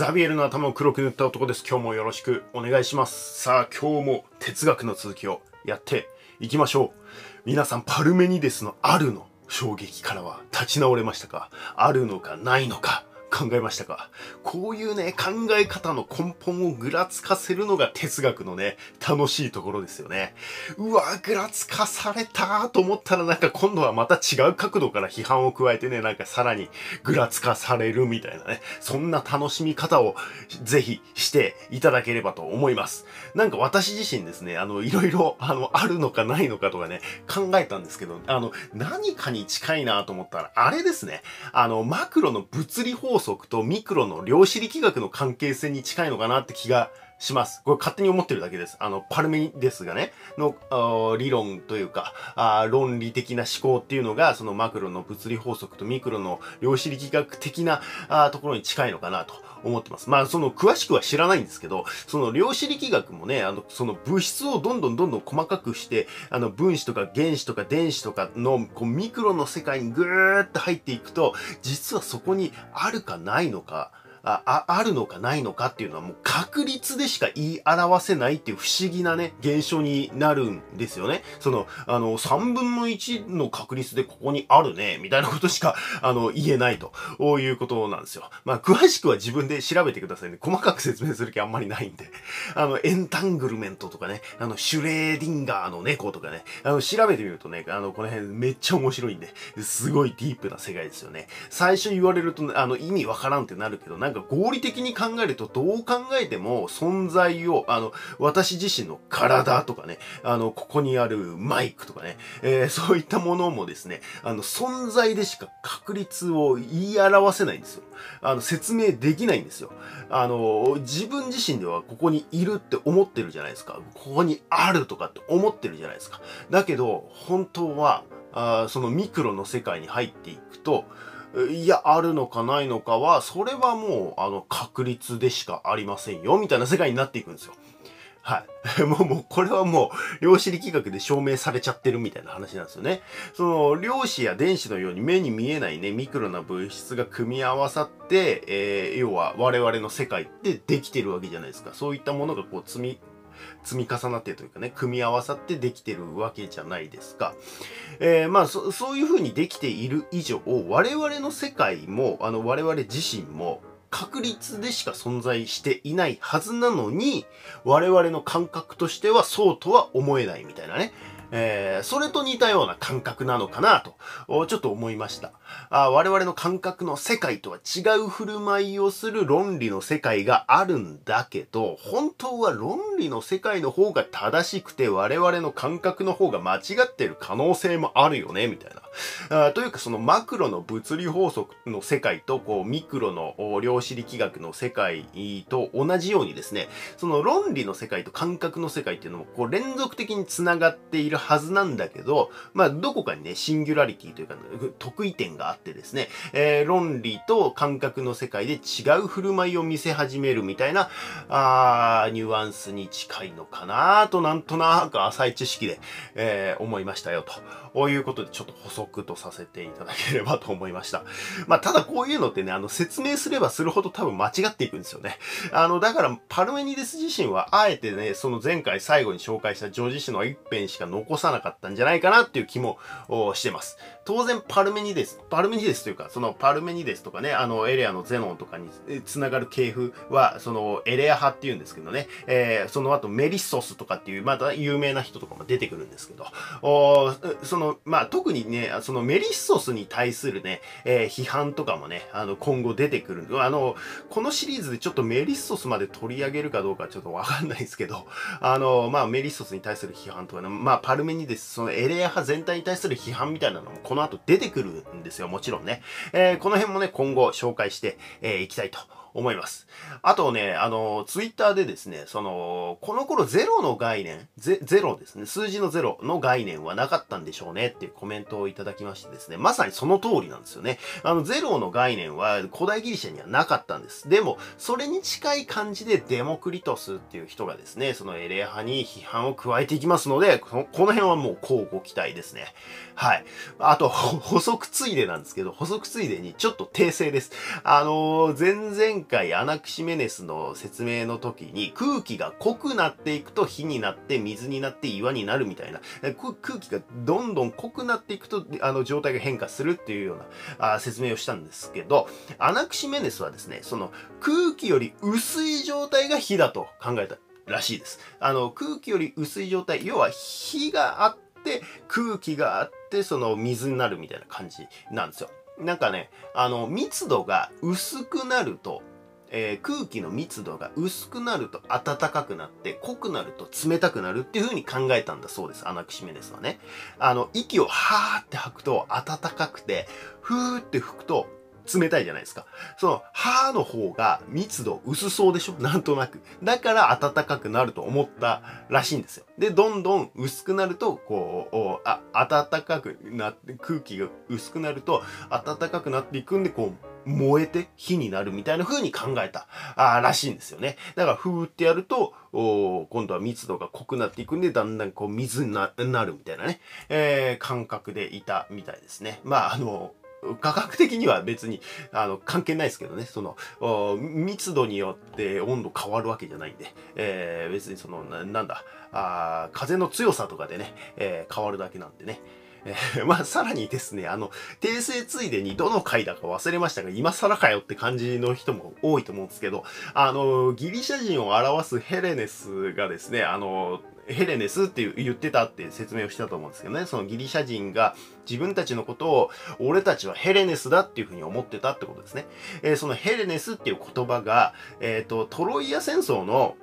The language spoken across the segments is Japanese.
ザビエルの頭を黒く塗った男です。今日もよろしくお願いします。さあ、今日も哲学の続きをやっていきましょう。皆さん、パルメニデスのあるの衝撃からは立ち直れましたか？あるのかないのか？考えましたか？こういうね、考え方の根本をぐらつかせるのが哲学のね、楽しいところですよね。うわ、ぐらつかされたと思ったらなんか今度はまた違う角度から批判を加えてね、なんかさらにぐらつかされるみたいなね、そんな楽しみ方をぜひしていただければと思います。なんか私自身ですね、あの、いろいろ、あの、あるのかないのかとかね、考えたんですけど、あの、何かに近いなと思ったら、あれですね、あの、マクロの物理法則とミクロの量子力学の関係性に近いのかなって気がします。これ勝手に思ってるだけです。あの、パルメニデスがね、の、理論というかあ、論理的な思考っていうのが、そのマクロの物理法則とミクロの量子力学的なあところに近いのかなと思ってます。まあ、その、詳しくは知らないんですけど、その量子力学もね、あの、その物質をどんどんどんどん細かくして、あの、分子とか原子とか電子とかの、こう、ミクロの世界にぐーっと入っていくと、実はそこにあるかないのか、あ、あ、るのかないのかっていうのはもう確率でしか言い表せないっていう不思議なね、現象になるんですよね。その、あの、3分の1の確率でここにあるね、みたいなことしか、あの、言えないということなんですよ。まあ、詳しくは自分で調べてくださいね。細かく説明する気あんまりないんで。あの、エンタングルメントとかね、あの、シュレーディンガーの猫とかね、あの、調べてみるとね、あの、この辺めっちゃ面白いんで、すごいディープな世界ですよね。最初言われると、あの、意味わからんってなるけど、なんか合理的に考えるとどう考えても存在を、あの、私自身の体とかね、あの、ここにあるマイクとかね、えー、そういったものもですね、あの、存在でしか確率を言い表せないんですよ。あの、説明できないんですよ。あの、自分自身ではここにいるって思ってるじゃないですか。ここにあるとかって思ってるじゃないですか。だけど、本当は、あそのミクロの世界に入っていくと、いや、あるのかないのかは、それはもう、あの、確率でしかありませんよ、みたいな世界になっていくんですよ。はい。もう、もう、これはもう、量子力学で証明されちゃってるみたいな話なんですよね。その、量子や電子のように目に見えないね、ミクロな物質が組み合わさって、えー、要は我々の世界ってできてるわけじゃないですか。そういったものがこう積み積み重なってというかね、組み合わさってできてるわけじゃないですか。えー、まあそ、そういうふうにできている以上、我々の世界も、あの、我々自身も、確率でしか存在していないはずなのに、我々の感覚としてはそうとは思えないみたいなね。えー、それと似たような感覚なのかなと、ちょっと思いました。あ我々の感覚の世界とは違う振る舞いをする論理の世界があるんだけど、本当は論理の世界の方が正しくて我々の感覚の方が間違ってる可能性もあるよね、みたいな。あというかそのマクロの物理法則の世界とこうミクロの量子力学の世界と同じようにですね、その論理の世界と感覚の世界っていうのもこう連続的に繋がっているはずなんだけど、まあ、どこかにね、シンギュラリティというか、得意点があってですね、えー、論理と感覚の世界で違う振る舞いを見せ始めるみたいな、あ、ニュアンスに近いのかなと、なんとなく浅い知識で、えー、思いましたよと。こういうことでちょっと補足とさせていただければと思いました。まあ、ただこういうのってね、あの、説明すればするほど多分間違っていくんですよね。あの、だから、パルメニデス自身は、あえてね、その前回最後に紹介したジョージ氏の一編しか残さなかったんじゃないかなっていう気もしてます。当然、パルメニデス、パルメニデスというか、そのパルメニデスとかね、あの、エレアのゼノンとかにつながる系譜は、その、エレア派っていうんですけどね、えー、その後メリッソスとかっていう、また有名な人とかも出てくるんですけど、おその、のまあ、特にね、そのメリッソスに対するね、えー、批判とかもね、あの、今後出てくる。あの、このシリーズでちょっとメリッソスまで取り上げるかどうかちょっとわかんないですけど、あの、まあ、メリッソスに対する批判とかね、まあ、パルメニデス、そのエレア派全体に対する批判みたいなのもこの後出てくるんですよ、もちろんね。えー、この辺もね、今後紹介してい、えー、きたいと思います。あとね、あの、ツイッターでですね、その、この頃ゼロの概念、ゼゼロですね、数字のゼロの概念はなかったんでしょうねっていうコメントをいただきましてですね、まさにその通りなんですよね。あの、ゼロの概念は古代ギリシャにはなかったんです。でも、それに近い感じでデモクリトスっていう人がですね、そのエレア派に批判を加えていきますので、この辺はもう交互期待ですね。はい。あと、補足ついでなんですけど、補足ついでにちょっと訂正です。あのー、前々前回アナクシメネスの説明の時に空気が濃くなっていくと火になって水になって岩になるみたいな、空気がどんどん濃くなっていくとあの状態が変化するっていうようなあ説明をしたんですけど、アナクシメネスはですね、その空気より薄い状態が火だと考えたらしいです。あの空気より薄い状態、要は火があって空気があってその水になるみたいな感じなんですよ。なんかね、あの、密度が薄くなると、えー、空気の密度が薄くなると暖かくなって、濃くなると冷たくなるっていう風に考えたんだそうです。アナクシメネスはね。あの、息をはーって吐くと暖かくて、ふーって吹くと冷たいじゃないですか。その、歯の方が密度薄そうでしょ？なんとなく。だから暖かくなると思ったらしいんですよ。で、どんどん薄くなると、こう、あ、暖かくなって、空気が薄くなると、暖かくなっていくんで、こう、燃えて火になるみたいな風に考えたあらしいんですよね。だから、ふーってやると、今度は密度が濃くなっていくんで、だんだんこう水になるみたいなね、えー、感覚でいたみたいですね。まあ、あの、価格的には別に、あの、関係ないですけどね、その、密度によって温度変わるわけじゃないんで、えー、別にその、ななんだ、あ風の強さとかでね、えー、変わるだけなんでね。えー、まあ、さらにですね、あの、訂正ついでにどの回だか忘れましたが、今更かよって感じの人も多いと思うんですけど、あの、ギリシャ人を表すヘレネスがですね、あの、ヘレネスって言ってたって説明をしたと思うんですけどね、そのギリシャ人が自分たちのことを、俺たちはヘレネスだっていうふうに思ってたってことですね。えー、そのヘレネスっていう言葉が、えっ、ー、と、トロイア戦争の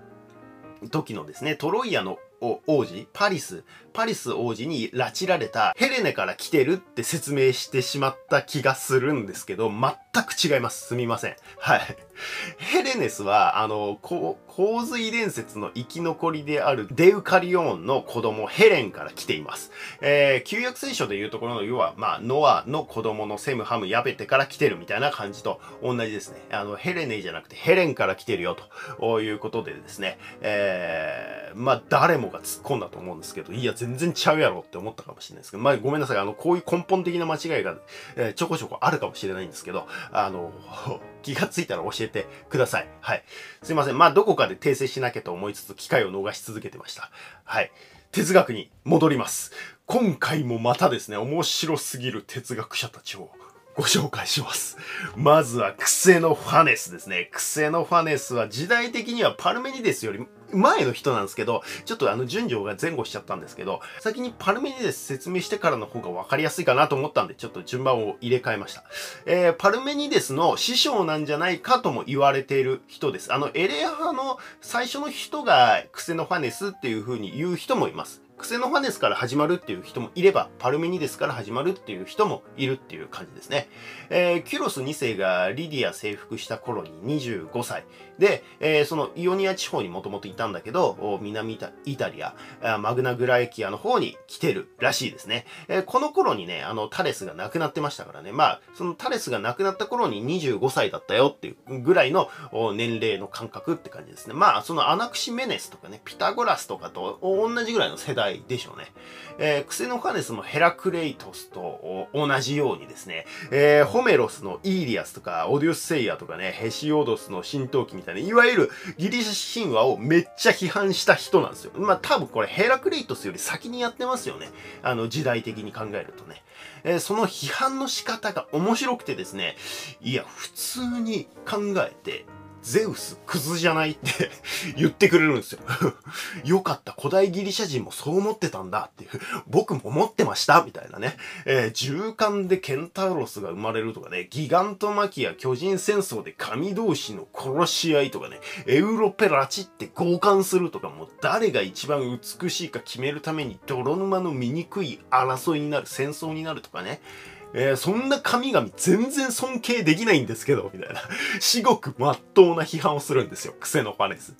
時のですね、トロイアの王子、パリス、パリス王子に拉致られたヘレネから来てるって説明してしまった気がするんですけど、全く違います。すみません。はい。ヘレネスは、あの、洪水伝説の生き残りであるデウカリオンの子供ヘレンから来ています。えー、旧約聖書でいうところの、要は、まあ、ノアの子供のセム、ハム、ヤベテから来てるみたいな感じと同じですね。あの、ヘレネじゃなくてヘレンから来てるよということでですね、えー、まあ、誰もが突っ込んだと思うんですけど、いや、全全然ちゃうやろって思ったかもしれないですけど、まあ、ごめんなさい。あの、こういう根本的な間違いが、えー、ちょこちょこあるかもしれないんですけど、あの、気がついたら教えてください。はい。すいません。まあ、どこかで訂正しなきゃと思いつつ、機会を逃し続けてました。はい。哲学に戻ります。今回もまたですね、面白すぎる哲学者たちをご紹介します。まずはクセノファネスですね。クセノファネスは時代的にはパルメニデスより前の人なんですけど、ちょっとあの順序が前後しちゃったんですけど、先にパルメニデス説明してからの方が分かりやすいかなと思ったんで、ちょっと順番を入れ替えました。えー、パルメニデスの師匠なんじゃないかとも言われている人です。あの、エレア派の最初の人がクセノファネスっていう風に言う人もいます。クセノファネスから始まるっていう人もいれば、パルメニデスから始まるっていう人もいるっていう感じですね。えー、キュロス2世がリディア征服した頃に25歳。で、えー、そのイオニア地方にもともといたんだけど、南イタリア、マグナグラエキアの方に来てるらしいですね。えー、この頃にね、あの、タレスが亡くなってましたからね。まあ、そのタレスが亡くなった頃に25歳だったよっていうぐらいの年齢の感覚って感じですね。まあ、そのアナクシメネスとかね、ピタゴラスとかと同じぐらいの世代でしょうね。えー、クセノカネスのヘラクレイトスと同じようにですね、えー、ホメロスのイーリアスとか、オデュッセイアとかね、ヘシオドスの神闘記みたいな、いわゆるギリシャ神話をめっちゃ批判した人なんですよ。まあ多分これヘラクレイトスより先にやってますよね。あの時代的に考えるとね。えー、その批判の仕方が面白くてですね、いや、普通に考えて、ゼウスクズじゃないって言ってくれるんですよ よかった。古代ギリシャ人もそう思ってたんだっていう。僕も思ってましたみたいなね。えー、循環でケンタウロスが生まれるとかね。ギガントマキア巨人戦争で神同士の殺し合いとかね。エウロペラチって交換するとかもう誰が一番美しいか決めるために泥沼の醜い争いになる、戦争になるとかね。えー、そんな神々全然尊敬できないんですけど、みたいな。至極真っ当な批判をするんですよ。クセノファネス。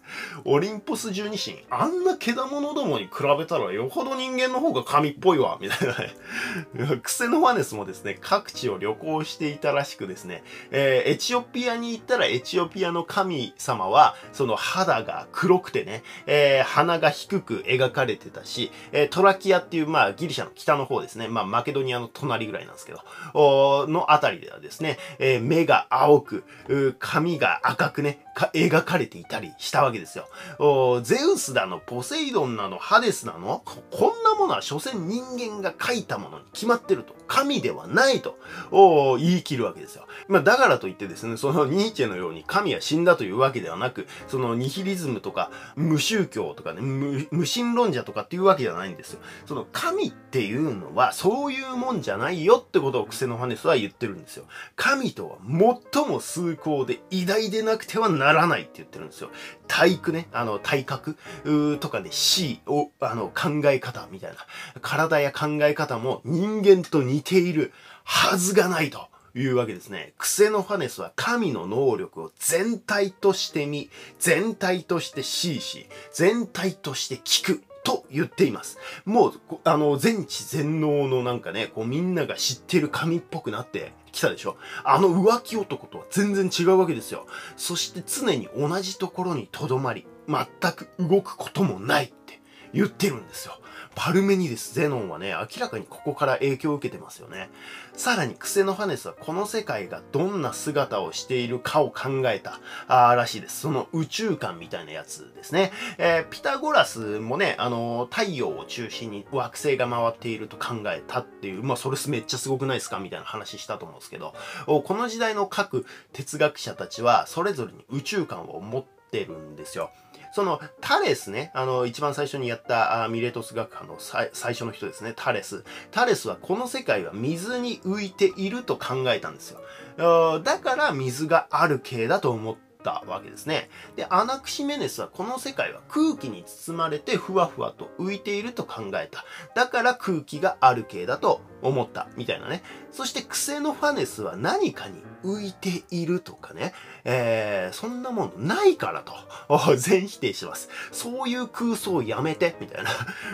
オリンポス十二神、あんな毛玉どもに比べたらよほど人間の方が神っぽいわ、みたいなね。クセノファネスもですね、各地を旅行していたらしくですね、えー、エチオピアに行ったらエチオピアの神様は、その肌が黒くてね、えー、鼻が低く描かれてたし、えー、トラキアっていう、まあ、ギリシャの北の方ですね、まあ、マケドニアの隣ぐらいなんですけど、のあたりではですね、えー、目が青く、髪が赤くね、描かれていたりしたわけですよ。ゼウスだの、ポセイドンなの、ハデスなの、こんなものは所詮人間が書いたものに決まってると。神ではないと言い切るわけですよ。まあ、だからといってですね、そのニーチェのように神は死んだというわけではなく、そのニヒリズムとか無宗教とかね、無神論者とかっていうわけじゃないんですよ。その神っていうのはそういうもんじゃないよってことをクセノファネスは言ってるんですよ。神とは最も崇高で偉大でなくてはなならないって言ってるんですよ。体育ね、あの、体格とかね、死を、あの、考え方みたいな。体や考え方も人間と似ているはずがないと。いうわけですね。クセノファネスは神の能力を全体として見、全体として C し、全体として聞く。と言っています。もう、あの、全知全能のなんかね、こうみんなが知ってる神っぽくなって来たでしょあの浮気男とは全然違うわけですよ。そして常に同じところに留まり、全く動くこともないって言ってるんですよ。パルメニデス、ゼノンはね、明らかにここから影響を受けてますよね。さらにクセノファネスはこの世界がどんな姿をしているかを考えたあらしいです。その宇宙観みたいなやつですね。えー、ピタゴラスもね、あのー、太陽を中心に惑星が回っていると考えたっていう、まあそれめっちゃすごくないですか？みたいな話したと思うんですけど、この時代の各哲学者たちはそれぞれに宇宙観を持ってるんですよ。そのタレスね、あの、一番最初にやったあミレトス学派の最初の人ですね、タレス。タレスはこの世界は水に浮いていると考えたんですよ。だから水がある系だと思ってたわけですね。で、アナクシメネスはこの世界は空気に包まれてふわふわと浮いていると考えた。だから空気がある系だと思った。みたいなね。そしてクセノファネスは何かに浮いているとかね。えー、そんなものないからと。全否定します。そういう空想をやめて、みたいな。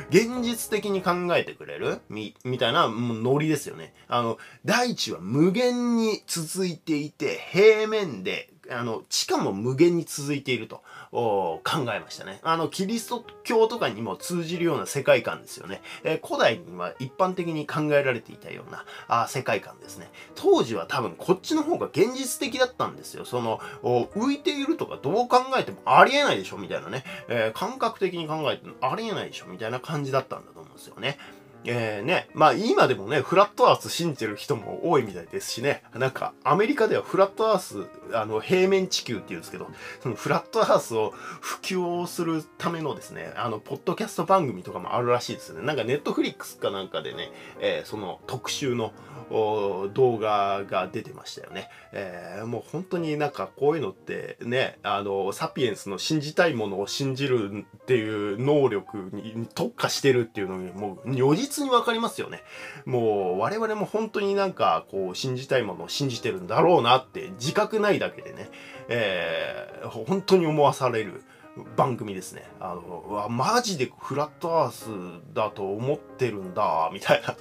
現実的に考えてくれる？み、みたいなノリですよね。あの、大地は無限に続いていて、平面であの、地下も無限に続いていると考えましたね。あの、キリスト教とかにも通じるような世界観ですよね。えー、古代には一般的に考えられていたようなあ世界観ですね。当時は多分こっちの方が現実的だったんですよ。その、浮いているとかどう考えてもありえないでしょみたいなね。えー、感覚的に考えてもありえないでしょみたいな感じだったんだと思うんですよね。えー、ね、まあ今でもね、フラットアース信じてる人も多いみたいですしね、なんかアメリカではフラットアース、あの平面地球って言うんですけど、そのフラットアースを普及するためのですね、あの、ポッドキャスト番組とかもあるらしいですね。なんかネットフリックスかなんかでね、えー、その特集の動画が出てましたよね。えー、もう本当になんかこういうのってね、あの、サピエンスの信じたいものを信じるっていう能力に特化してるっていうのにもう如実にわかりますよね。もう我々も本当になんかこう信じたいものを信じてるんだろうなって自覚ないだけでね、えー、本当に思わされる。番組ですね。あの、わ、マジでフラットアースだと思ってるんだ、みたいな。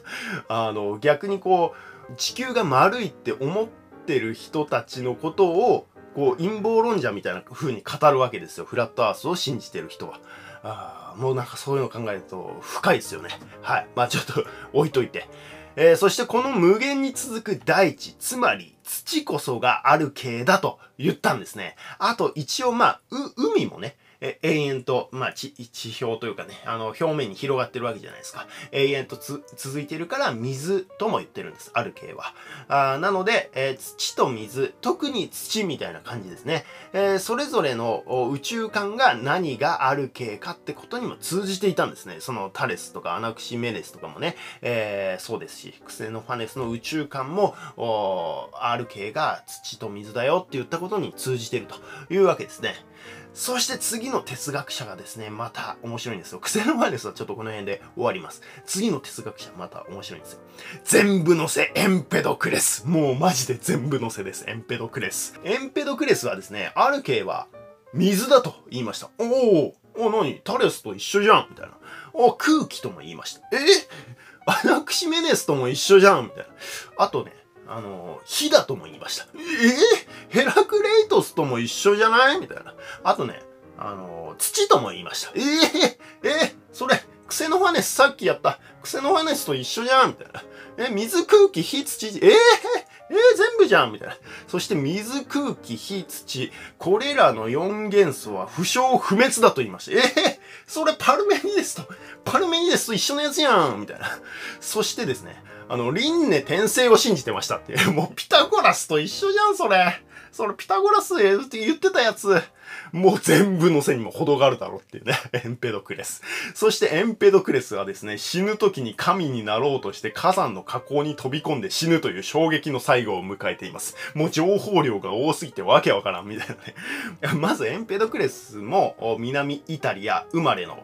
あの、逆にこう、地球が丸いって思ってる人たちのことを、こう、陰謀論者みたいな風に語るわけですよ。フラットアースを信じてる人は。あもうなんかそういうの考えると深いですよね。はい。まあちょっと置いといて。えー、そしてこの無限に続く大地、つまり土こそがある系だと言ったんですね。あと一応まあ、海もね、え永遠と、まあ、地、地表というかね、あの、表面に広がってるわけじゃないですか。永遠と続いてるから水とも言ってるんです。ある系は。あなので、えー、土と水、特に土みたいな感じですね。えー、それぞれの宇宙観が何がある系かってことにも通じていたんですね。そのタレスとかアナクシメネスとかもね、えー、そうですし、クセノファネスの宇宙観も、ある系が土と水だよって言ったことに通じてるというわけですね。そして次の哲学者がですね、また面白いんですよ。癖の前ですはちょっとこの辺で終わります。次の哲学者また面白いんですよ。全部のせエンペドクレス。もうマジで全部のせです。エンペドクレス。エンペドクレスはですね、ある系は水だと言いました。おおお、なにタレスと一緒じゃんみたいな。お空気とも言いました。え？アナクシメネスとも一緒じゃんみたいな。あとね、あの、火だとも言いました。えー、ヘラクレイトスとも一緒じゃない？みたいな。あとね、あの、土とも言いました。えー、えー、それ、クセノファネスさっきやった、クセノファネスと一緒じゃんみたいな。え、水、空気、火、土、えー、えー、全部じゃんみたいな。そして水、空気、火、土、これらの4元素は不詳不滅だと言いました。えー、それパルメニデスと、パルメニデスと一緒のやつやんみたいな。そしてですね、あの、輪廻転生を信じてましたって。もうピタゴラスと一緒じゃん、それ。それピタゴラスって言ってたやつ。もう全部の背にも程があるだろうっていうね。エンペドクレス。そしてエンペドクレスはですね、死ぬ時に神になろうとして火山の火口に飛び込んで死ぬという衝撃の最後を迎えています。もう情報量が多すぎてわけわからんみたいなね。まずエンペドクレスも南イタリア生まれの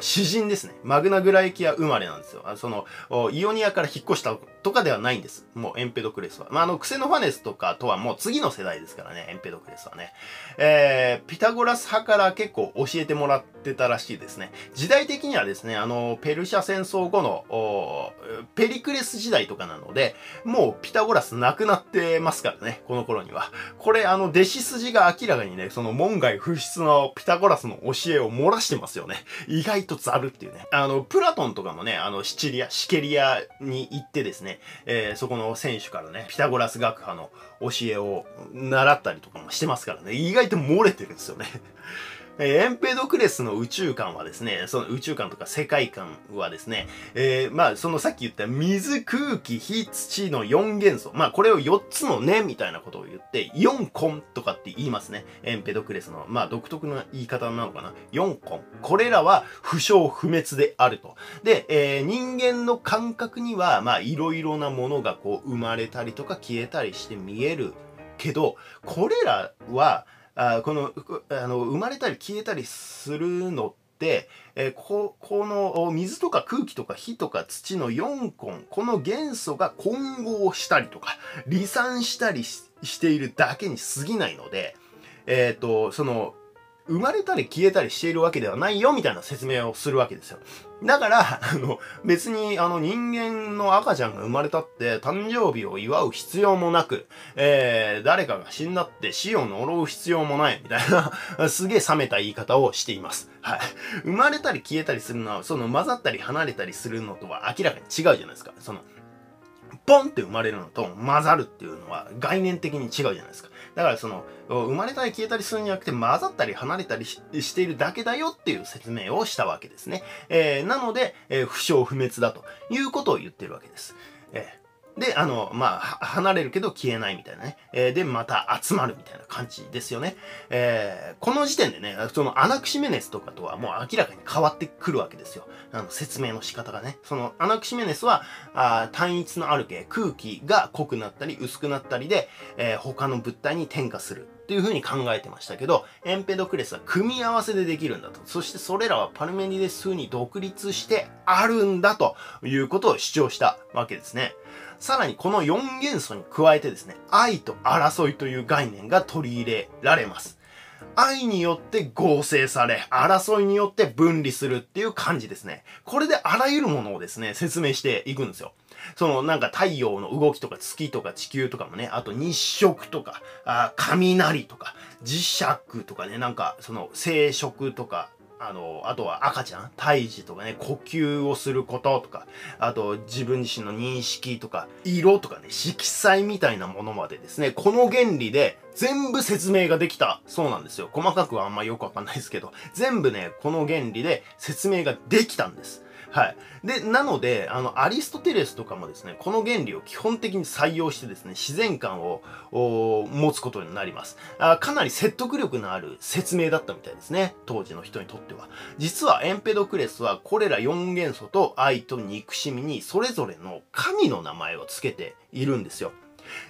詩人ですね。マグナグライキア生まれなんですよ。あその、イオニアから引っ越したとかではないんです。もうエンペドクレスは。まあ、あの、クセノファネスとかとはもう次の世代ですからね、エンペドクレスはね。えー、ピタゴラス派から結構教えてもらってたらしいですね。時代的にはですね、あの、ペルシャ戦争後の、ペリクレス時代とかなので、もうピタゴラスなくなってますからね、この頃には。これ、あの、弟子筋が明らかにね、その門外不出のピタゴラスの教えを漏らしてますよね。意外とざるっていうね。あの、プラトンとかもね、あの、シチリア、シケリアに行ってですね、えー、そこの選手からね、ピタゴラス学派の教えを習ったりとかもしてますからね、意外と漏れてるんですよね。えエンペドクレスの宇宙観はですね、その宇宙観とか世界観はですね、えー、まあ、そのさっき言った水、空気、火、土の4元素。まあ、これを4つのね、みたいなことを言って、4根とかって言いますね。エンペドクレスの、まあ、独特な言い方なのかな。4根。これらは不詳不滅であると。で、えー、人間の感覚には、まあ、いろいろなものがこう、生まれたりとか消えたりして見えるけど、これらは、あこのあの生まれたり消えたりするのって、えー、ここの水とか空気とか火とか土の4根この元素が混合したりとか離散したりしているだけに過ぎないので、えっ、ー、とその生まれたり消えたりしているわけではないよみたいな説明をするわけですよ。だから、あの、別に、あの、人間の赤ちゃんが生まれたって、誕生日を祝う必要もなく、えー、誰かが死んだって死を呪う必要もない、みたいな、すげえ冷めた言い方をしています。はい。生まれたり消えたりするのは、その混ざったり離れたりするのとは明らかに違うじゃないですか。その、ポンって生まれるのと混ざるっていうのは概念的に違うじゃないですか。だからその、生まれたり消えたりするんじゃなくて混ざったり離れたりしているだけだよっていう説明をしたわけですね。えー、なので、えー、不詳不滅だということを言ってるわけです。えーで、あの、まあ、離れるけど消えないみたいなね。えー、で、また集まるみたいな感じですよね。えー、この時点でね、そのアナクシメネスとかとはもう明らかに変わってくるわけですよ。あの、説明の仕方がね。そのアナクシメネスは、あ単一のある系、空気が濃くなったり薄くなったりで、えー、他の物体に転化する。っていう風に考えてましたけど、エンペドクレスは組み合わせでできるんだと。そしてそれらはパルメニデス風に独立してあるんだということを主張したわけですね。さらにこの4元素に加えてですね、愛と争いという概念が取り入れられます。愛によって合成され、争いによって分離するっていう感じですね。これであらゆるものをですね、説明していくんですよ。そのなんか太陽の動きとか月とか地球とかもね、あと日食とか、あ雷とか、磁石とかね、なんかその生殖とか、あの、あとは赤ちゃん、胎児とかね、呼吸をすることとか、あと自分自身の認識とか、色とかね、色彩みたいなものまでですね、この原理で全部説明ができたそうなんですよ。細かくはあんまよくわかんないですけど、全部ね、この原理で説明ができたんです。はい。で、なので、あの、アリストテレスとかもですね、この原理を基本的に採用してですね、自然観を持つことになりますあ。かなり説得力のある説明だったみたいですね。当時の人にとっては。実はエンペドクレスはこれら4元素と愛と憎しみにそれぞれの神の名前を付けているんですよ。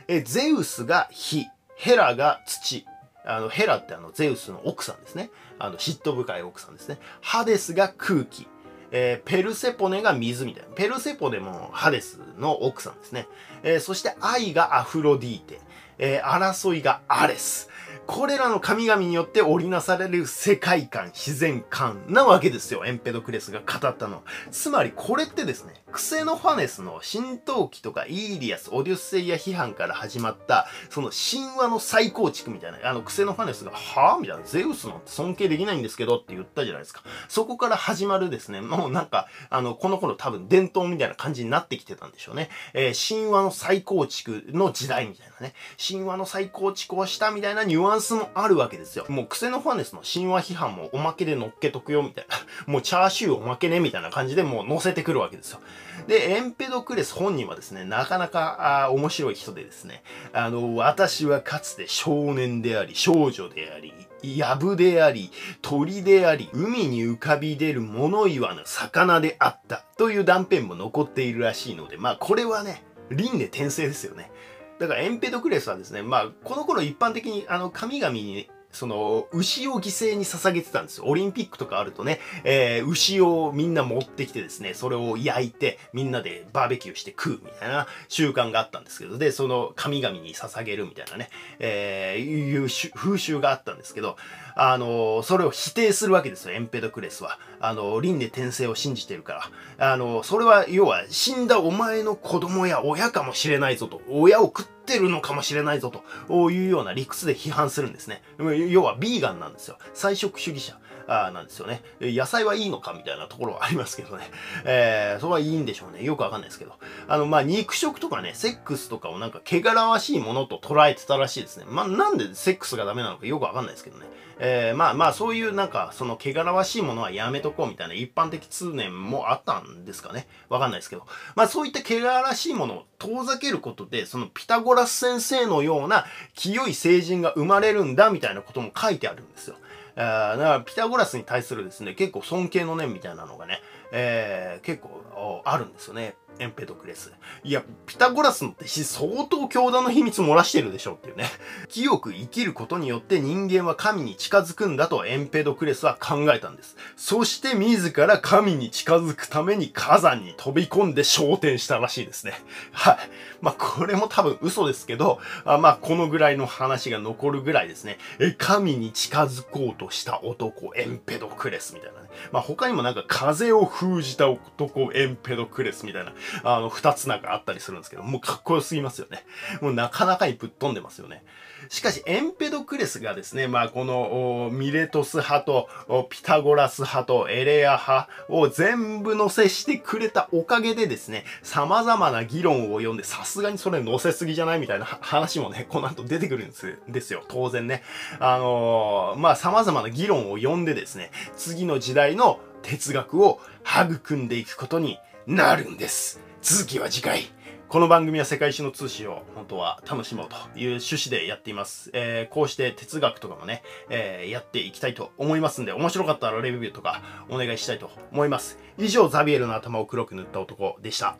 え、ゼウスが火、ヘラが土、あの、ヘラってあの、ゼウスの奥さんですね。あの、嫉妬深い奥さんですね。ハデスが空気。えー、ペルセポネが水みたいな。ペルセポネもハデスの奥さんですね。えー、そして愛がアフロディーテ。えー、争いがアレス。これらの神々によって織りなされる世界観、自然観なわけですよ。エンペドクレスが語ったの。つまりこれってですね、クセノファネスの神道記とかイーリアス、オデュッセイア批判から始まった、その神話の再構築みたいな、あのクセノファネスが、はぁみたいな、ゼウスなんて尊敬できないんですけどって言ったじゃないですか。そこから始まるですね、もうなんか、あの、この頃多分伝統みたいな感じになってきてたんでしょうね。えー、神話の再構築の時代みたいなね。神話の再構築をしたみたいなニュアンスもあるわけですよ。もうクセノファネスの神話批判もおまけで乗っけとくよみたいな。もうチャーシューおまけねみたいな感じでもう乗せてくるわけですよ。で、エンペドクレス本人はですね、なかなかあ面白い人でですね、あの、私はかつて少年であり、少女であり、やぶであり、鳥であり、海に浮かび出る物言わぬ魚であったという断片も残っているらしいので、まあこれはね、輪廻転生ですよね。だからエンペドクレスはですね、まあこの頃一般的にあの神々にその、牛を犠牲に捧げてたんですよ。オリンピックとかあるとね、えー、牛をみんな持ってきてですね、それを焼いて、みんなでバーベキューして食うみたいな習慣があったんですけど、で、その神々に捧げるみたいなね、えー、いう風習があったんですけど、あの、それを否定するわけですよ、エンペドクレスは。あの、輪廻転生を信じてるから。あの、それは、要は、死んだお前の子供や親かもしれないぞと。親を食ってるのかもしれないぞというような理屈で批判するんですね。要は、ビーガンなんですよ。菜食主義者。あなんですよね。野菜はいいのかみたいなところはありますけどね。えー、それはいいんでしょうね。よくわかんないですけど。あの、まあ、肉食とかね、セックスとかをなんか汚らわしいものと捉えてたらしいですね。まあ、なんでセックスがダメなのかよくわかんないですけどね。えー、まあまあ、そういうなんか、その汚らわしいものはやめとこうみたいな一般的通念もあったんですかね。わかんないですけど。まあ、そういった汚らしいものを遠ざけることで、そのピタゴラス先生のような清い聖人が生まれるんだみたいなことも書いてあるんですよ。だからピタゴラスに対するですね、結構尊敬の念みたいなのがね、えー、結構あるんですよね。エンペドクレス。いや、ピタゴラスの弟子相当強打の秘密漏らしてるでしょっていうね。清く生きることによって人間は神に近づくんだとエンペドクレスは考えたんです。そして自ら神に近づくために火山に飛び込んで昇天したらしいですね。はい。まあ、これも多分嘘ですけど、あまあ、このぐらいの話が残るぐらいですね。え、神に近づこうとした男、エンペドクレスみたいなね。まあ、他にもなんか風を封じた男、エンペドクレスみたいな、あの、二つなんかあったりするんですけど、もうかっこよすぎますよね。もうなかなかにぶっ飛んでますよね。しかし、エンペドクレスがですね、まあ、この、ミレトス派と、ピタゴラス派と、エレア派を全部載せしてくれたおかげでですね、様々な議論を読んで、さすがにそれ載せすぎじゃないみたいな話もね、この後出てくるんですですよ。当然ね。あのー、まあ、様々な議論を読んでですね、次の時代の哲学を育んでいくことになるんです。続きは次回。この番組は世界史の通信を本当は楽しもうという趣旨でやっています。えー、こうして哲学とかもね、えー、やっていきたいと思いますんで、面白かったらレビューとかお願いしたいと思います。以上、ザビエルの頭を黒く塗った男でした。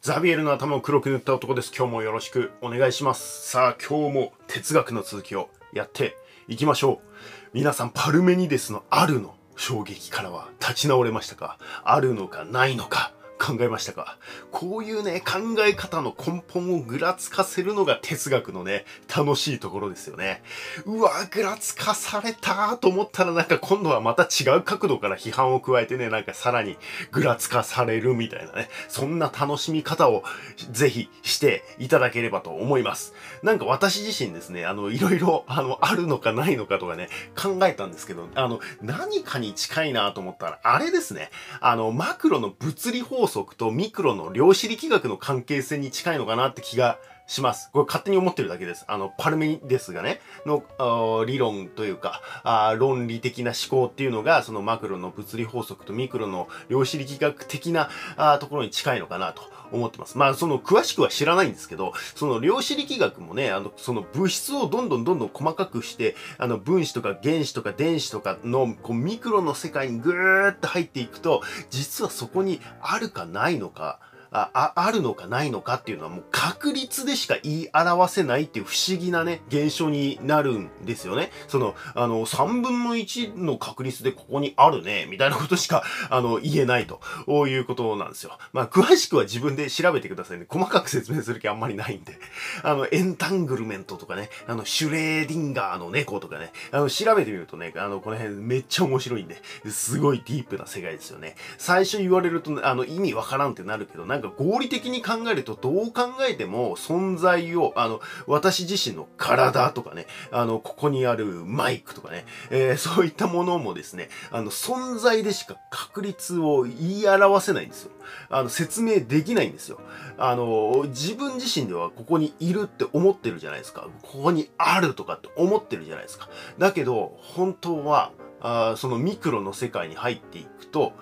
ザビエルの頭を黒く塗った男です。今日もよろしくお願いします。さあ、今日も哲学の続きをやっていきましょう。皆さん、パルメニデスのあるの衝撃からは立ち直れましたか？あるのかないのか？考えましたか？こういうね、考え方の根本をぐらつかせるのが哲学のね、楽しいところですよね。うわ、ぐらつかされたと思ったらなんか今度はまた違う角度から批判を加えてね、なんかさらにぐらつかされるみたいなね、そんな楽しみ方をぜひしていただければと思います。なんか私自身ですね、あの、いろいろ、あの、あるのかないのかとかね、考えたんですけど、あの、何かに近いなと思ったら、あれですね、あの、マクロの物理法則則とミクロの量子力学の関係性に近いのかなって気がします。これ勝手に思ってるだけです。あの、パルメニですがね、の理論というかあ、論理的な思考っていうのが、そのマクロの物理法則とミクロの量子力学的なあところに近いのかなと思ってます。まあ、その詳しくは知らないんですけど、その量子力学もね、あの、その物質をどんどんどんどん細かくして、あの、分子とか原子とか電子とかの、こう、ミクロの世界にぐーっと入っていくと、実はそこにあるかないのか、あ、あるのかないのかっていうのはもう確率でしか言い表せないっていう不思議なね、現象になるんですよね。その、あの、3分の1の確率でここにあるね、みたいなことしか、あの、言えないということなんですよ。まあ、詳しくは自分で調べてくださいね。細かく説明する気あんまりないんで。あの、エンタングルメントとかね、あの、シュレーディンガーの猫とかね、あの、調べてみるとね、あの、この辺めっちゃ面白いんで、すごいディープな世界ですよね。最初言われると、あの、意味わからんってなるけど、なんか合理的に考えると、どう考えても存在を、あの、私自身の体とかね、あの、ここにあるマイクとかね、えー、そういったものもですね、あの、存在でしか確率を言い表せないんですよ。あの、説明できないんですよ。あの、自分自身ではここにいるって思ってるじゃないですか。ここにあるとかって思ってるじゃないですか。だけど、本当は、あそのミクロの世界に入っていくと、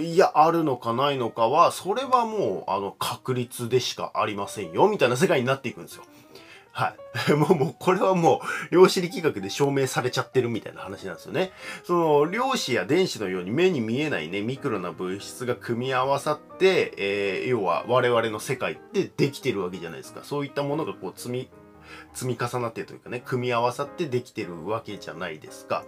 いや、あるのかないのかは、それはもう、あの、確率でしかありませんよ、みたいな世界になっていくんですよ。はい。もう、もう、これはもう、量子力学で証明されちゃってるみたいな話なんですよね。その、量子や電子のように目に見えないね、ミクロな物質が組み合わさって、えー、要は我々の世界ってできてるわけじゃないですか。そういったものがこう積み、積み重なってというかね、組み合わさってできてるわけじゃないですか。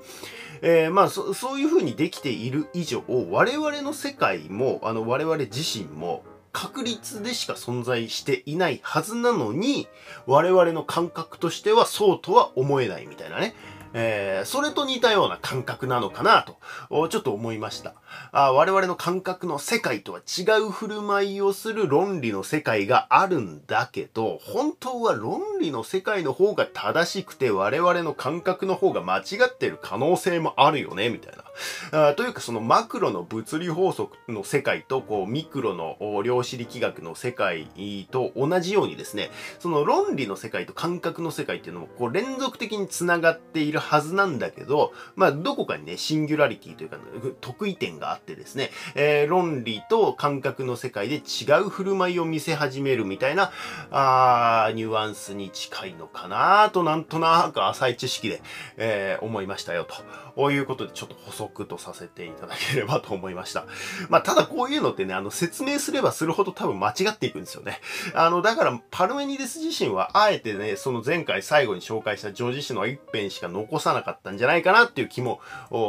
えー、まあそ、そういうふうにできている以上、我々の世界も、あの、我々自身も、確率でしか存在していないはずなのに、我々の感覚としてはそうとは思えないみたいなね。えー、それと似たような感覚なのかなと、ちょっと思いました。あ我々の感覚の世界とは違う振る舞いをする論理の世界があるんだけど、本当は論理の世界の方が正しくて我々の感覚の方が間違ってる可能性もあるよね、みたいな。あというかそのマクロの物理法則の世界とこうミクロの量子力学の世界と同じようにですね、その論理の世界と感覚の世界っていうのもこう連続的に繋がっているはずなんだけど、まあどこかにね、シンギュラリティというか、得意点があってですね、えー、論理と感覚の世界で違う振る舞いを見せ始めるみたいな、あニュアンスに近いのかなとなんとなく浅い知識で、えー、思いましたよと。こういうことでちょっと補足とさせていただければと思いました。まあ、ただこういうのってね、あの、説明すればするほど多分間違っていくんですよね。あの、だから、パルメニデス自身は、あえてね、その前回最後に紹介したジョージ氏の一編しか残さなかったんじゃないかなっていう気も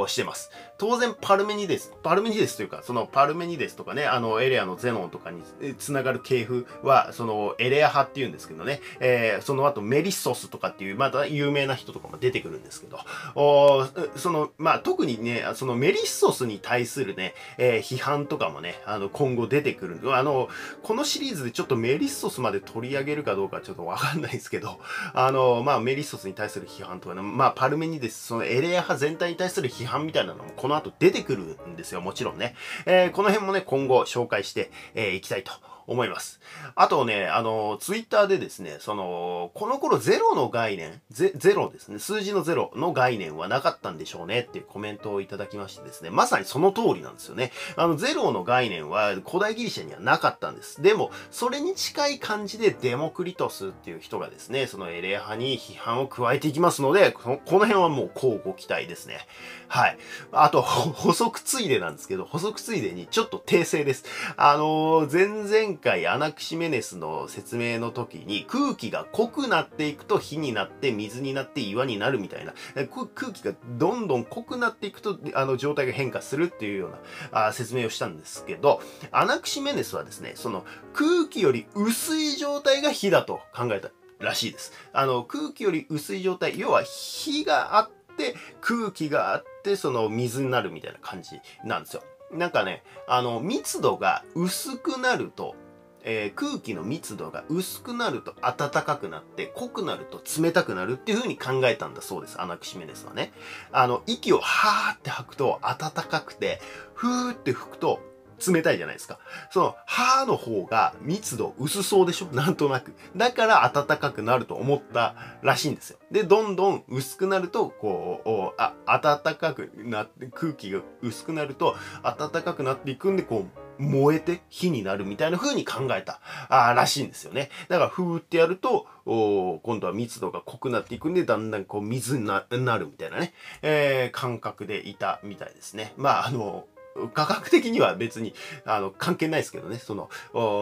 してます。当然、パルメニデス、パルメニデスというか、そのパルメニデスとかね、あの、エレアのゼノンとかにつながる系譜は、その、エレア派っていうんですけどね、えー、その後メリッソスとかっていう、また有名な人とかも出てくるんですけど、おそのの、まあ、特にね、そのメリッソスに対するね、えー、批判とかもね、あの、今後出てくる。あの、このシリーズでちょっとメリッソスまで取り上げるかどうかちょっとわかんないですけど、あの、まあ、メリッソスに対する批判とかね、まあ、パルメニデス、そのエレア派全体に対する批判みたいなのもこの後出てくるんですよ、もちろんね。えー、この辺もね、今後紹介してい、えー、きたいと思います。あとね、あの、ツイッターでですね、その、この頃ゼロの概念、ゼゼロですね、数字のゼロの概念はなかったんでしょうねっていうコメントをいただきましてですね、まさにその通りなんですよね。あの、ゼロの概念は古代ギリシャにはなかったんです。でも、それに近い感じでデモクリトスっていう人がですね、そのエレア派に批判を加えていきますので、この辺はもう交互期待ですね。はい。あと、補足ついでなんですけど、補足ついでにちょっと訂正です。あのー、前々回アナクシメネスの説明の時に空気が濃くなっていくと火になって水になって岩になるみたいな空気がどんどん濃くなっていくとあの状態が変化するっていうような説明をしたんですけどアナクシメネスはですねその空気より薄い状態が火だと考えたらしいです。あの空気より薄い状態要は火があって空気があってその水になるみたいな感じなんですよ。なんかね、あの、密度が薄くなると、えー、空気の密度が薄くなると暖かくなって、濃くなると冷たくなるっていう風に考えたんだそうです。アナクシメネスはね。あの、息をはーって吐くと暖かくて、ふーって吹くと冷たいじゃないですか。その、歯の方が密度薄そうでしょ？なんとなく。だから暖かくなると思ったらしいんですよ。で、どんどん薄くなると、こう、あ、暖かくなって、空気が薄くなると暖かくなっていくんで、こう、燃えて火になるみたいな風に考えたあらしいんですよね。だから、ふーってやると、今度は密度が濃くなっていくんで、だんだんこう水になるみたいなね、えー、感覚でいたみたいですね。まあ、あの、価格的には別に、あの、関係ないですけどね、その、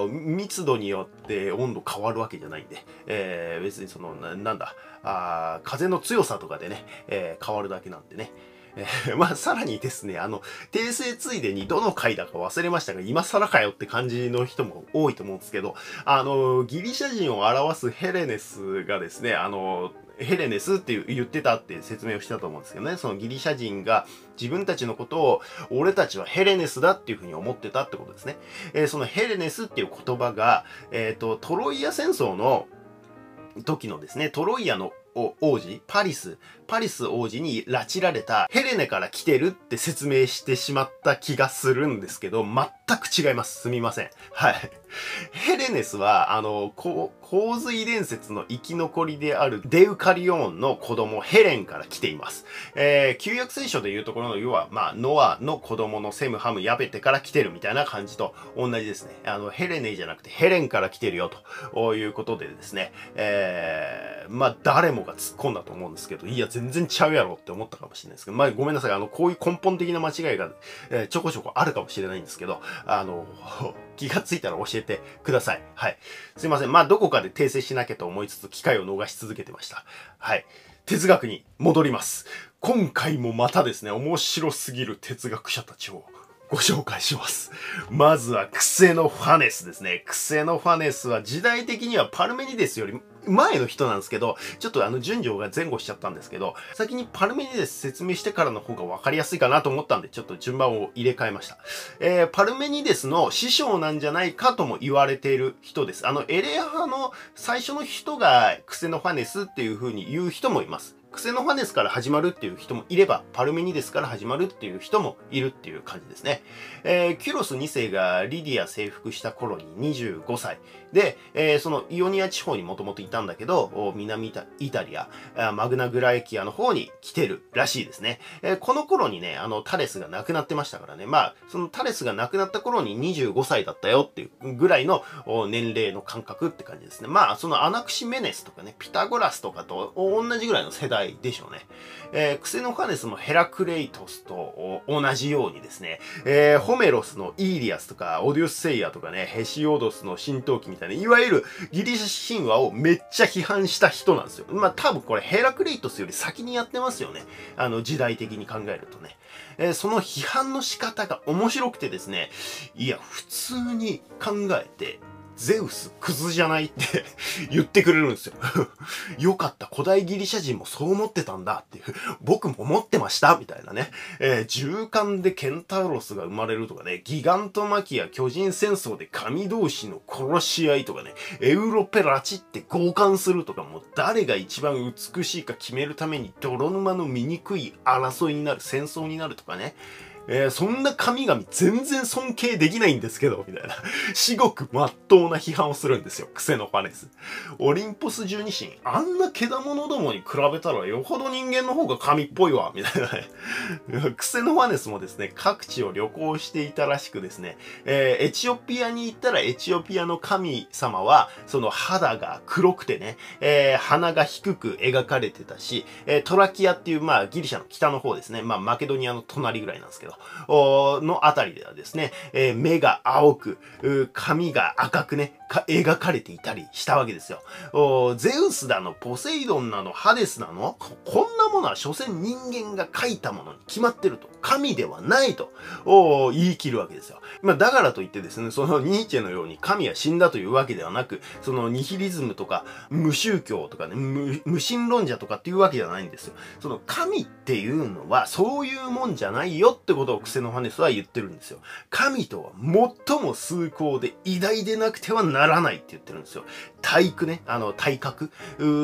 密度によって温度変わるわけじゃないんで、えー、別にその、ななんだ、あ風の強さとかでね、えー、変わるだけなんでね。えー、まあ、さらにですね、あの、訂正ついでにどの回だか忘れましたが、今更かよって感じの人も多いと思うんですけど、あの、ギリシャ人を表すヘレネスがですね、あの、ヘレネスって言ってたって説明をしたと思うんですけどね、そのギリシャ人が自分たちのことを、俺たちはヘレネスだっていうふうに思ってたってことですね。えー、そのヘレネスっていう言葉が、えっ、ー、と、トロイア戦争の時のですね、トロイアの王子、パリス、パリス王子に拉致られたヘレネから来てるって説明してしまった気がするんですけど、全く違います。すみません。はい。ヘレネスは、あの、洪水伝説の生き残りであるデウカリオンの子供ヘレンから来ています。えー、旧約聖書でいうところの、要は、まあ、ノアの子供のセム、ハム、ヤベテから来てるみたいな感じと同じですね。あの、ヘレネじゃなくてヘレンから来てるよということでですね、えー、まあ、誰もが突っ込んだと思うんですけど、いや、全然ちゃうやろって思ったかもしれないですけど、まあ、ごめんなさい。あの、こういう根本的な間違いが、えー、ちょこちょこあるかもしれないんですけど、あの、気がついたら教えてください。はい。すいません。まあ、どこかで訂正しなきゃと思いつつ、機会を逃し続けてました。はい。哲学に戻ります。今回もまたですね、面白すぎる哲学者たちをご紹介します。まずは、クセノファネスですね。クセノファネスは時代的にはパルメニデスより前の人なんですけど、ちょっとあの順序が前後しちゃったんですけど、先にパルメニデス説明してからの方が分かりやすいかなと思ったんで、ちょっと順番を入れ替えました。えー、パルメニデスの師匠なんじゃないかとも言われている人です。あの、エレア派の最初の人がクセノファネスっていう風に言う人もいます。クセノファネスから始まるっていう人もいれば、パルメニデスから始まるっていう人もいるっていう感じですね。えー、キュロス2世がリディア征服した頃に25歳。で、えー、そのイオニア地方にもともといたんだけど、南イタリア、マグナグラエキアの方に来てるらしいですね。えー、この頃にね、あの、タレスが亡くなってましたからね。まあ、そのタレスが亡くなった頃に25歳だったよっていうぐらいの年齢の感覚って感じですね。まあ、そのアナクシメネスとかね、ピタゴラスとかと同じぐらいの世代でしょうね。えー、クセノファネスもヘラクレイトスと同じようにですね、えー、ホメロスのイーリアスとか、オデュッセイアとかね、ヘシオドスの神統記みたいな、いわゆるギリシャ神話をめっちゃ批判した人なんですよ。まあ多分これヘラクレイトスより先にやってますよね。あの時代的に考えるとね。えー、その批判の仕方が面白くてですね、いや、普通に考えて、ゼウスクズじゃないって言ってくれるんですよ よかった。古代ギリシャ人もそう思ってたんだっていう。僕も思ってましたみたいなね。えー、銃艦でケンタウロスが生まれるとかね。ギガントマキや巨人戦争で神同士の殺し合いとかね。エウロペラチって交換するとかもう誰が一番美しいか決めるために泥沼の醜い争いになる、戦争になるとかね。えー、そんな神々全然尊敬できないんですけど、みたいな。至極真っ当な批判をするんですよ。クセノファネス。オリンポス十二神、あんなけだものどもに比べたらよほど人間の方が神っぽいわ、みたいなね。クセノファネスもですね、各地を旅行していたらしくですね、えー、エチオピアに行ったらエチオピアの神様は、その肌が黒くてね、えー、鼻が低く描かれてたし、え、トラキアっていう、まあ、ギリシャの北の方ですね、まあ、マケドニアの隣ぐらいなんですけど、のあたりではですね、えー、目が青く、髪が赤くね、か描かれていたりしたわけですよ。ゼウスだの、ポセイドンなの、ハデスなの、こんなものは所詮人間が書いたものに決まってると。神ではないと言い切るわけですよ。まあ、だからといってですね、そのニーチェのように神は死んだというわけではなく、そのニヒリズムとか無宗教とかね、無神論者とかっていうわけじゃないんですよ。その神っていうのはそういうもんじゃないよってことをクセノハネスは言ってるんですよ。神とは最も崇高で偉大でなくてはなならないって言ってるんですよ。体育ね、あの、体格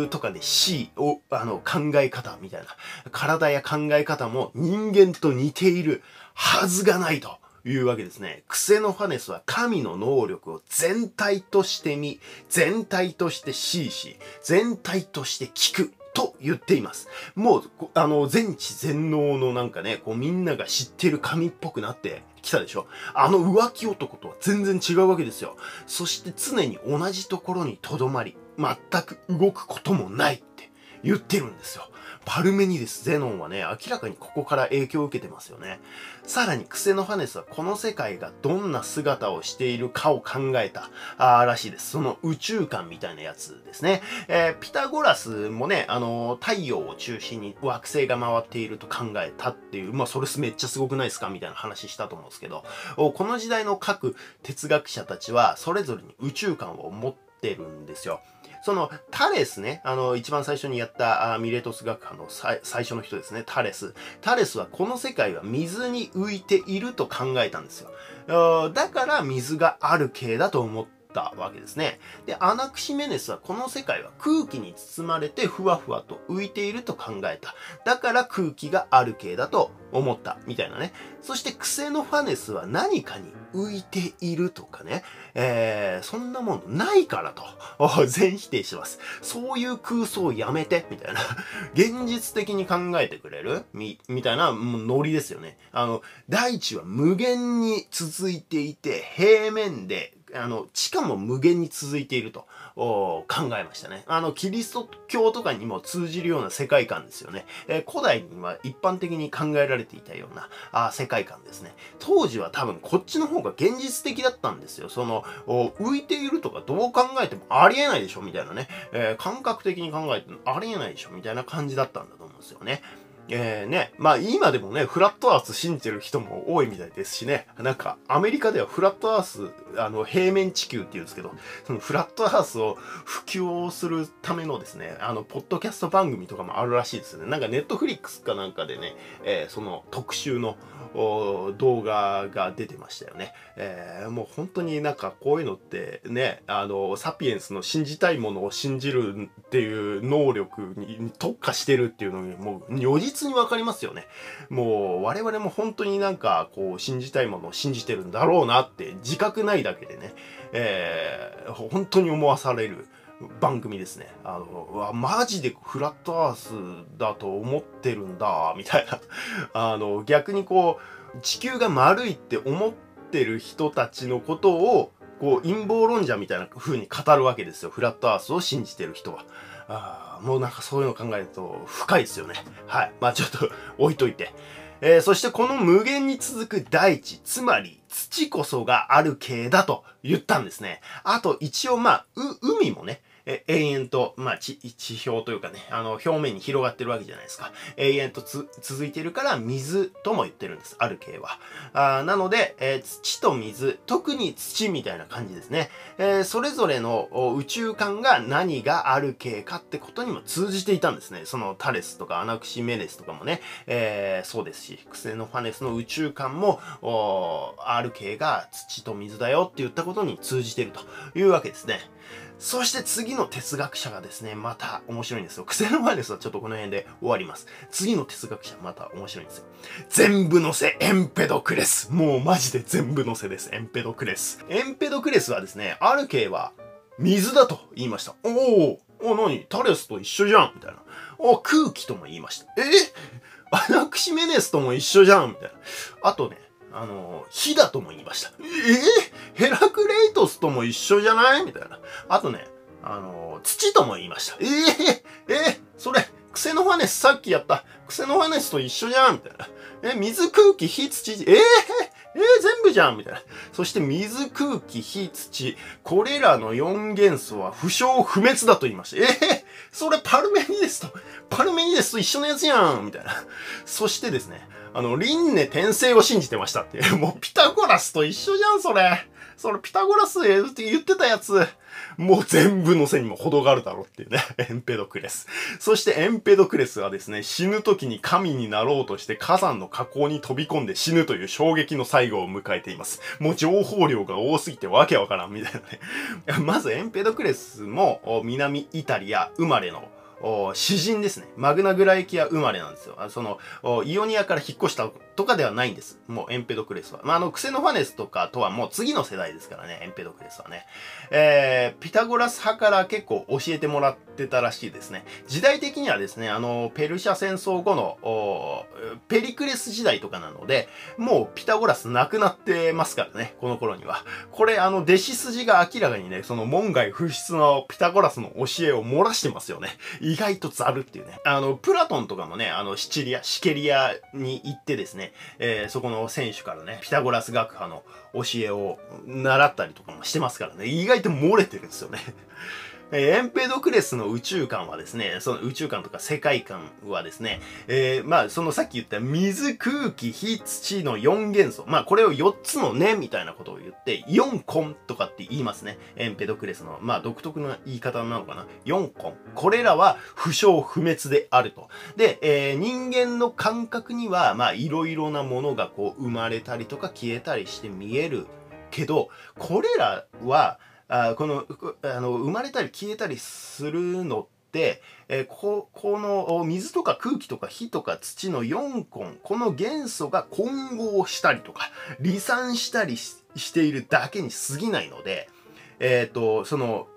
とかで死を、あの、考え方みたいな。体や考え方も人間と似ているはずがないと。いうわけですね。クセノファネスは神の能力を全体として見、全体として死し、全体として聞く。と言っています。もう、あの、全知全能のなんかね、こうみんなが知ってる神っぽくなって来たでしょあの浮気男とは全然違うわけですよ。そして常に同じところに留まり、全く動くこともないって言ってるんですよ。パルメニデス、ゼノンはね、明らかにここから影響を受けてますよね。さらにクセノファネスはこの世界がどんな姿をしているかを考えた、あらしいです。その宇宙観みたいなやつですね。えー、ピタゴラスもね、あのー、太陽を中心に惑星が回っていると考えたっていう、まあ、それめっちゃすごくないですか？みたいな話したと思うんですけど、この時代の各哲学者たちは、それぞれに宇宙観を持っててるんですよ。そのタレスね、あの、一番最初にやったあミレトス学派の最初の人ですね、タレス。タレスはこの世界は水に浮いていると考えたんですよ。だから水がある系だと思ったわけですね。で、アナクシメネスはこの世界は空気に包まれてふわふわと浮いていると考えた。だから空気がある系だと思った。みたいなね。そしてクセノファネスは何かに浮いているとかね、えー、そんなもんないからと、全否定します。そういう空想をやめて、みたいな。現実的に考えてくれる？み、みたいなノリですよね。あの、大地は無限に続いていて、平面で、あの、地下も無限に続いていると。考えましたね。あの、キリスト教とかにも通じるような世界観ですよね。えー、古代には一般的に考えられていたようなあ世界観ですね。当時は多分こっちの方が現実的だったんですよ。その、浮いているとかどう考えてもありえないでしょみたいなね。えー、感覚的に考えてもありえないでしょみたいな感じだったんだと思うんですよね。えー、ね、まあ今でもね、フラットアース信じてる人も多いみたいですしね、なんかアメリカではフラットアース、あの平面地球って言うんですけど、そのフラットアースを普及するためのですね、あの、ポッドキャスト番組とかもあるらしいですね。なんかネットフリックスかなんかでね、えー、その特集の動画が出てましたよね。えー、もう本当になんかこういうのってね、あの、サピエンスの信じたいものを信じるっていう能力に特化してるっていうのにもう如実にわかりますよね。もう我々も本当になんかこう信じたいものを信じてるんだろうなって自覚ないだけでね、えー、本当に思わされる。番組ですね。あの、わ、マジでフラットアースだと思ってるんだ、みたいな。あの、逆にこう、地球が丸いって思ってる人たちのことを、こう、陰謀論者みたいな風に語るわけですよ。フラットアースを信じてる人は。あもうなんかそういうの考えると深いですよね。はい。まあちょっと置いといて。えー、そしてこの無限に続く大地、つまり土こそがある系だと言ったんですね。あと一応まあ、海もね、え延々と、まあ、地、地表というかね、あの、表面に広がってるわけじゃないですか。永遠とつ、続いてるから水とも言ってるんです。ある系は。あなので、えー、土と水、特に土みたいな感じですね。えー、それぞれの宇宙観が何がある系かってことにも通じていたんですね。そのタレスとかアナクシメネスとかもね、えー、そうですし、クセノファネスの宇宙観も、おある系が土と水だよって言ったことに通じてるというわけですね。そして次の哲学者がですね、また面白いんですよ。癖の前ですはちょっとこの辺で終わります。次の哲学者また面白いんですよ。全部のせエンペドクレス。もうマジで全部のせです。エンペドクレス。エンペドクレスはですね、ある系は水だと言いました。おおお、なにタレスと一緒じゃんみたいな。お空気とも言いました。え？アナクシメネスとも一緒じゃんみたいな。あとね、あの、火だとも言いました。えー、ヘラクレイトスとも一緒じゃない？みたいな。あとね、あの、土とも言いました。えー、えー、それ、クセノファネスさっきやったクセノファネスと一緒じゃん？みたいな。え、水、空気、火、土、えー、えー、全部じゃん？みたいな。そして水、空気、火、土、これらの4元素は不詳不滅だと言いました。えー、それパルメニデスと、パルメニデスと一緒のやつやんみたいな。そしてですね、あの、輪廻転生を信じてましたって。もうピタゴラスと一緒じゃん、それ。それピタゴラスって言ってたやつ。もう全部の背にも程があるだろうっていうね。エンペドクレス。そしてエンペドクレスはですね、死ぬ時に神になろうとして火山の火口に飛び込んで死ぬという衝撃の最後を迎えています。もう情報量が多すぎてわけわからんみたいなね。まずエンペドクレスも南イタリア生まれの詩人ですね。マグナグライキア生まれなんですよ。その、イオニアから引っ越したとかではないんです。もうエンペドクレスは。まあ、あの、クセノファネスとかとはもう次の世代ですからね、エンペドクレスはね。えー、ピタゴラス派から結構教えてもらってたらしいですね。時代的にはですね、あの、ペルシャ戦争後の、ペリクレス時代とかなので、もうピタゴラスなくなってますからね、この頃には。これ、あの、弟子筋が明らかにね、その門外不出のピタゴラスの教えを漏らしてますよね。意外とザルっていうね。あの、プラトンとかもね、あの、シチリア、シケリアに行ってですね、えー、そこの選手からね、ピタゴラス学派の教えを習ったりとかもしてますからね、意外と漏れてるんですよね。えエンペドクレスの宇宙観はですね、その宇宙観とか世界観はですね、えー、まあ、そのさっき言った水、空気、火、土の4元素。まあ、これを4つのね、みたいなことを言って、4根とかって言いますね。エンペドクレスの、まあ、独特な言い方なのかな。4根。これらは不詳不滅であると。で、えー、人間の感覚には、まあ、いろいろなものがこう、生まれたりとか消えたりして見えるけど、これらは、あこのあの生まれたり消えたりするのって、え、ここの水とか空気とか火とか土の4根この元素が混合したりとか離散したりしているだけに過ぎないので、えっ、ー、とその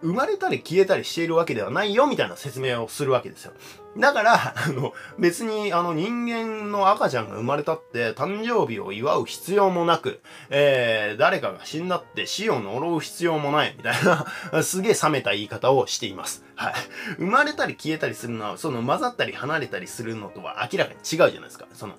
生まれたり消えたりしているわけではないよみたいな説明をするわけですよ。だから、あの、別にあの人間の赤ちゃんが生まれたって誕生日を祝う必要もなく、えー、誰かが死んだって死を呪う必要もないみたいな、すげえ冷めた言い方をしています。はい。生まれたり消えたりするのは、その混ざったり離れたりするのとは明らかに違うじゃないですか。その、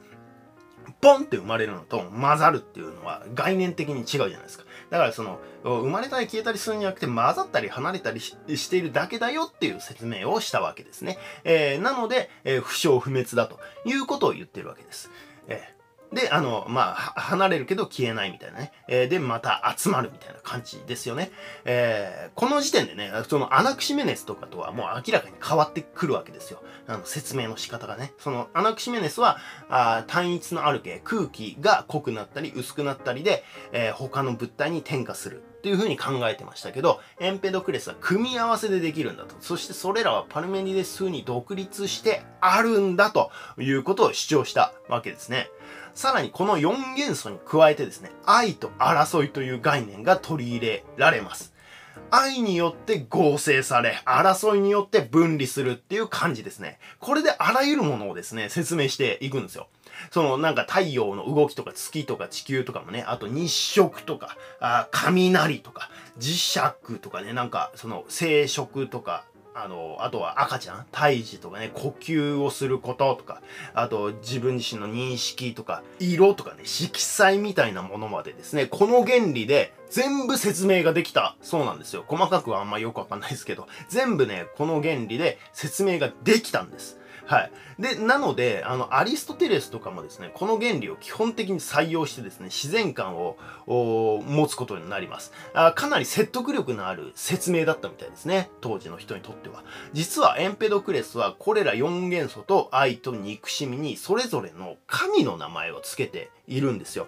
ポンって生まれるのと混ざるっていうのは概念的に違うじゃないですか。だからその、生まれたり消えたりするんじゃなくて混ざったり離れたりしているだけだよっていう説明をしたわけですね。えー、なので、えー、不詳不滅だということを言ってるわけです。えーで、あの、まあ、離れるけど消えないみたいなね。えー、で、また集まるみたいな感じですよね。えー、この時点でね、そのアナクシメネスとかとはもう明らかに変わってくるわけですよ。あの、説明の仕方がね。そのアナクシメネスは、あ単一のある系、空気が濃くなったり薄くなったりで、えー、他の物体に転化する。っていう風に考えてましたけど、エンペドクレスは組み合わせでできるんだと。そしてそれらはパルメニデス風に独立してあるんだということを主張したわけですね。さらにこの4元素に加えてですね、愛と争いという概念が取り入れられます。愛によって合成され、争いによって分離するっていう感じですね。これであらゆるものをですね、説明していくんですよ。そのなんか太陽の動きとか月とか地球とかもね、あと日食とか、あ雷とか、磁石とかね、なんかその生殖とか、あの、あとは赤ちゃん、胎児とかね、呼吸をすることとか、あと自分自身の認識とか、色とかね、色彩みたいなものまでですね、この原理で全部説明ができたそうなんですよ。細かくはあんまよくわかんないですけど、全部ね、この原理で説明ができたんです。はい。で、なので、あの、アリストテレスとかもですね、この原理を基本的に採用してですね、自然観を持つことになりますあ。かなり説得力のある説明だったみたいですね。当時の人にとっては。実はエンペドクレスはこれら4元素と愛と憎しみにそれぞれの神の名前を付けているんですよ。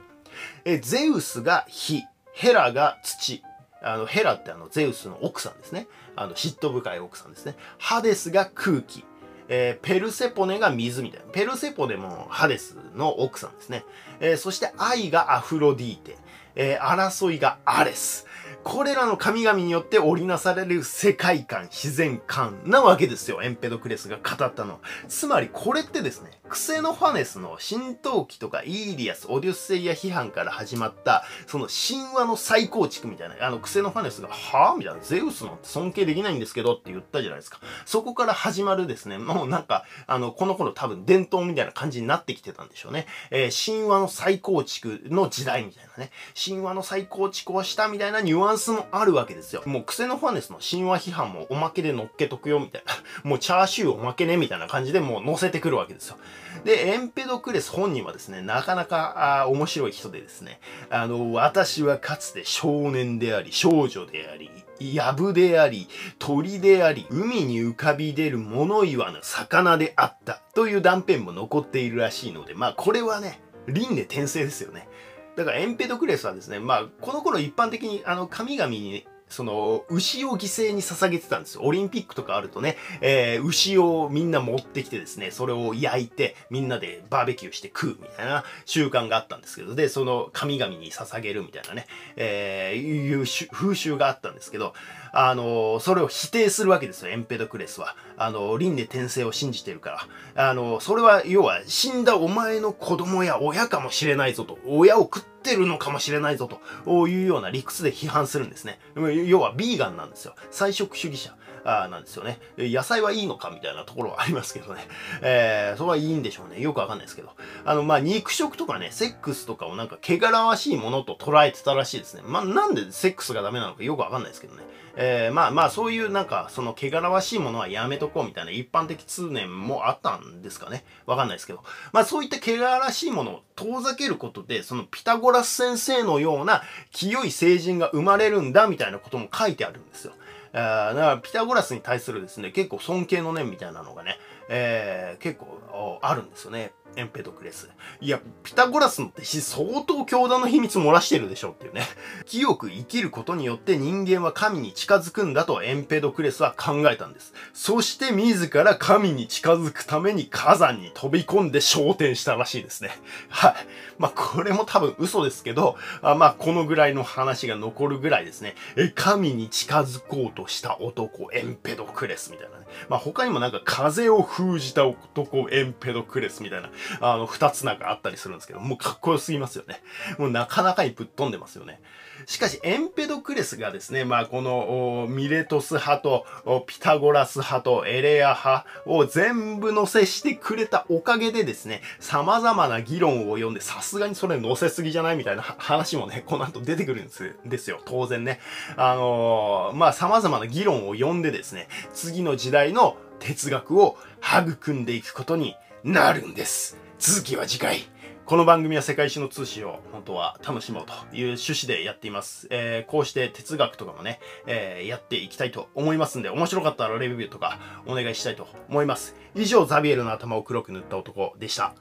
え、ゼウスが火、ヘラが土、あの、ヘラってあの、ゼウスの奥さんですね。あの、嫉妬深い奥さんですね。ハデスが空気。えー、ペルセポネが水みたいな。ペルセポネもハデスの奥さんですね。えー、そして愛がアフロディーテ。えー、争いがアレス。これらの神々によって織りなされる世界観、自然観なわけですよ。エンペドクレスが語ったのは。つまりこれってですね、クセノファネスの神道記とかイーリアス、オデュッセイア批判から始まった、その神話の再構築みたいな、あのクセノファネスが、はぁ？みたいな、ゼウスの尊敬できないんですけどって言ったじゃないですか。そこから始まるですね、もうなんか、あの、この頃多分伝統みたいな感じになってきてたんでしょうね。えー、神話の再構築の時代みたいなね。神話の再構築をしたみたいなニュアンスもあるわけですよ。もうクセノファネスの神話批判もおまけで乗っけとくよみたいな。もうチャーシューおまけねみたいな感じでもう乗せてくるわけですよ。で、エンペドクレス本人はですね、なかなかあ面白い人でですね、あの、私はかつて少年であり、少女であり、やぶであり、鳥であり、海に浮かび出る物言わぬ魚であったという断片も残っているらしいので、まあこれはね、輪廻転生ですよね。だからエンペドクレスはですね、まあ、この頃一般的にあの神々にその、牛を犠牲に捧げてたんですよ。オリンピックとかあるとね、えー、牛をみんな持ってきてですね、それを焼いて、みんなでバーベキューして食うみたいな習慣があったんですけど、で、その神々に捧げるみたいなね、えー、いう風習があったんですけど、あの、それを否定するわけですよ、エンペドクレスは。あの、輪廻転生を信じてるから。あの、それは、要は、死んだお前の子供や親かもしれないぞと。親を食ってるのかもしれないぞというような理屈で批判するんですね。要はビーガンなんですよ。菜食主義者。あなんですよね。野菜はいいのかみたいなところはありますけどね。えー、それはいいんでしょうね。よくわかんないですけど。あの、まあ、肉食とかね、セックスとかをなんか、汚らわしいものと捉えてたらしいですね。まあ、なんでセックスがダメなのかよくわかんないですけどね。えー、まあまあ、そういうなんか、その汚らわしいものはやめとこうみたいな一般的通念もあったんですかね。わかんないですけど。まあ、そういった汚らしいものを遠ざけることで、そのピタゴラス先生のような清い聖人が生まれるんだみたいなことも書いてあるんですよ。だからピタゴラスに対するですね、結構尊敬の念みたいなのがね、えー、結構あるんですよね。エンペドクレス。いや、ピタゴラスの弟子相当教団の秘密漏らしてるでしょっていうね。清く生きることによって人間は神に近づくんだとエンペドクレスは考えたんです。そして自ら神に近づくために火山に飛び込んで昇天したらしいですね。はい。まあ、これも多分嘘ですけど、あまあ、このぐらいの話が残るぐらいですね。え、神に近づこうとした男、エンペドクレスみたいなね。まあ、他にもなんか風を封じた男、エンペドクレスみたいな、あの、二つなんかあったりするんですけど、もうかっこよすぎますよね。もうなかなかにぶっ飛んでますよね。しかし、エンペドクレスがですね、まあ、この、ミレトス派と、ピタゴラス派と、エレア派を全部載せしてくれたおかげでですね、様々な議論を読んで、さすがにそれ載せすぎじゃないみたいな話もね、この後出てくるんですですよ。当然ね。あのー、まあ、様々な議論を読んでですね、次の時代の哲学を育んでいくことになるんです。続きは次回。この番組は世界史の通信を本当は楽しもうという趣旨でやっています。えー、こうして哲学とかもね、えー、やっていきたいと思いますんで、面白かったらレビューとかお願いしたいと思います。以上、ザビエルの頭を黒く塗った男でした。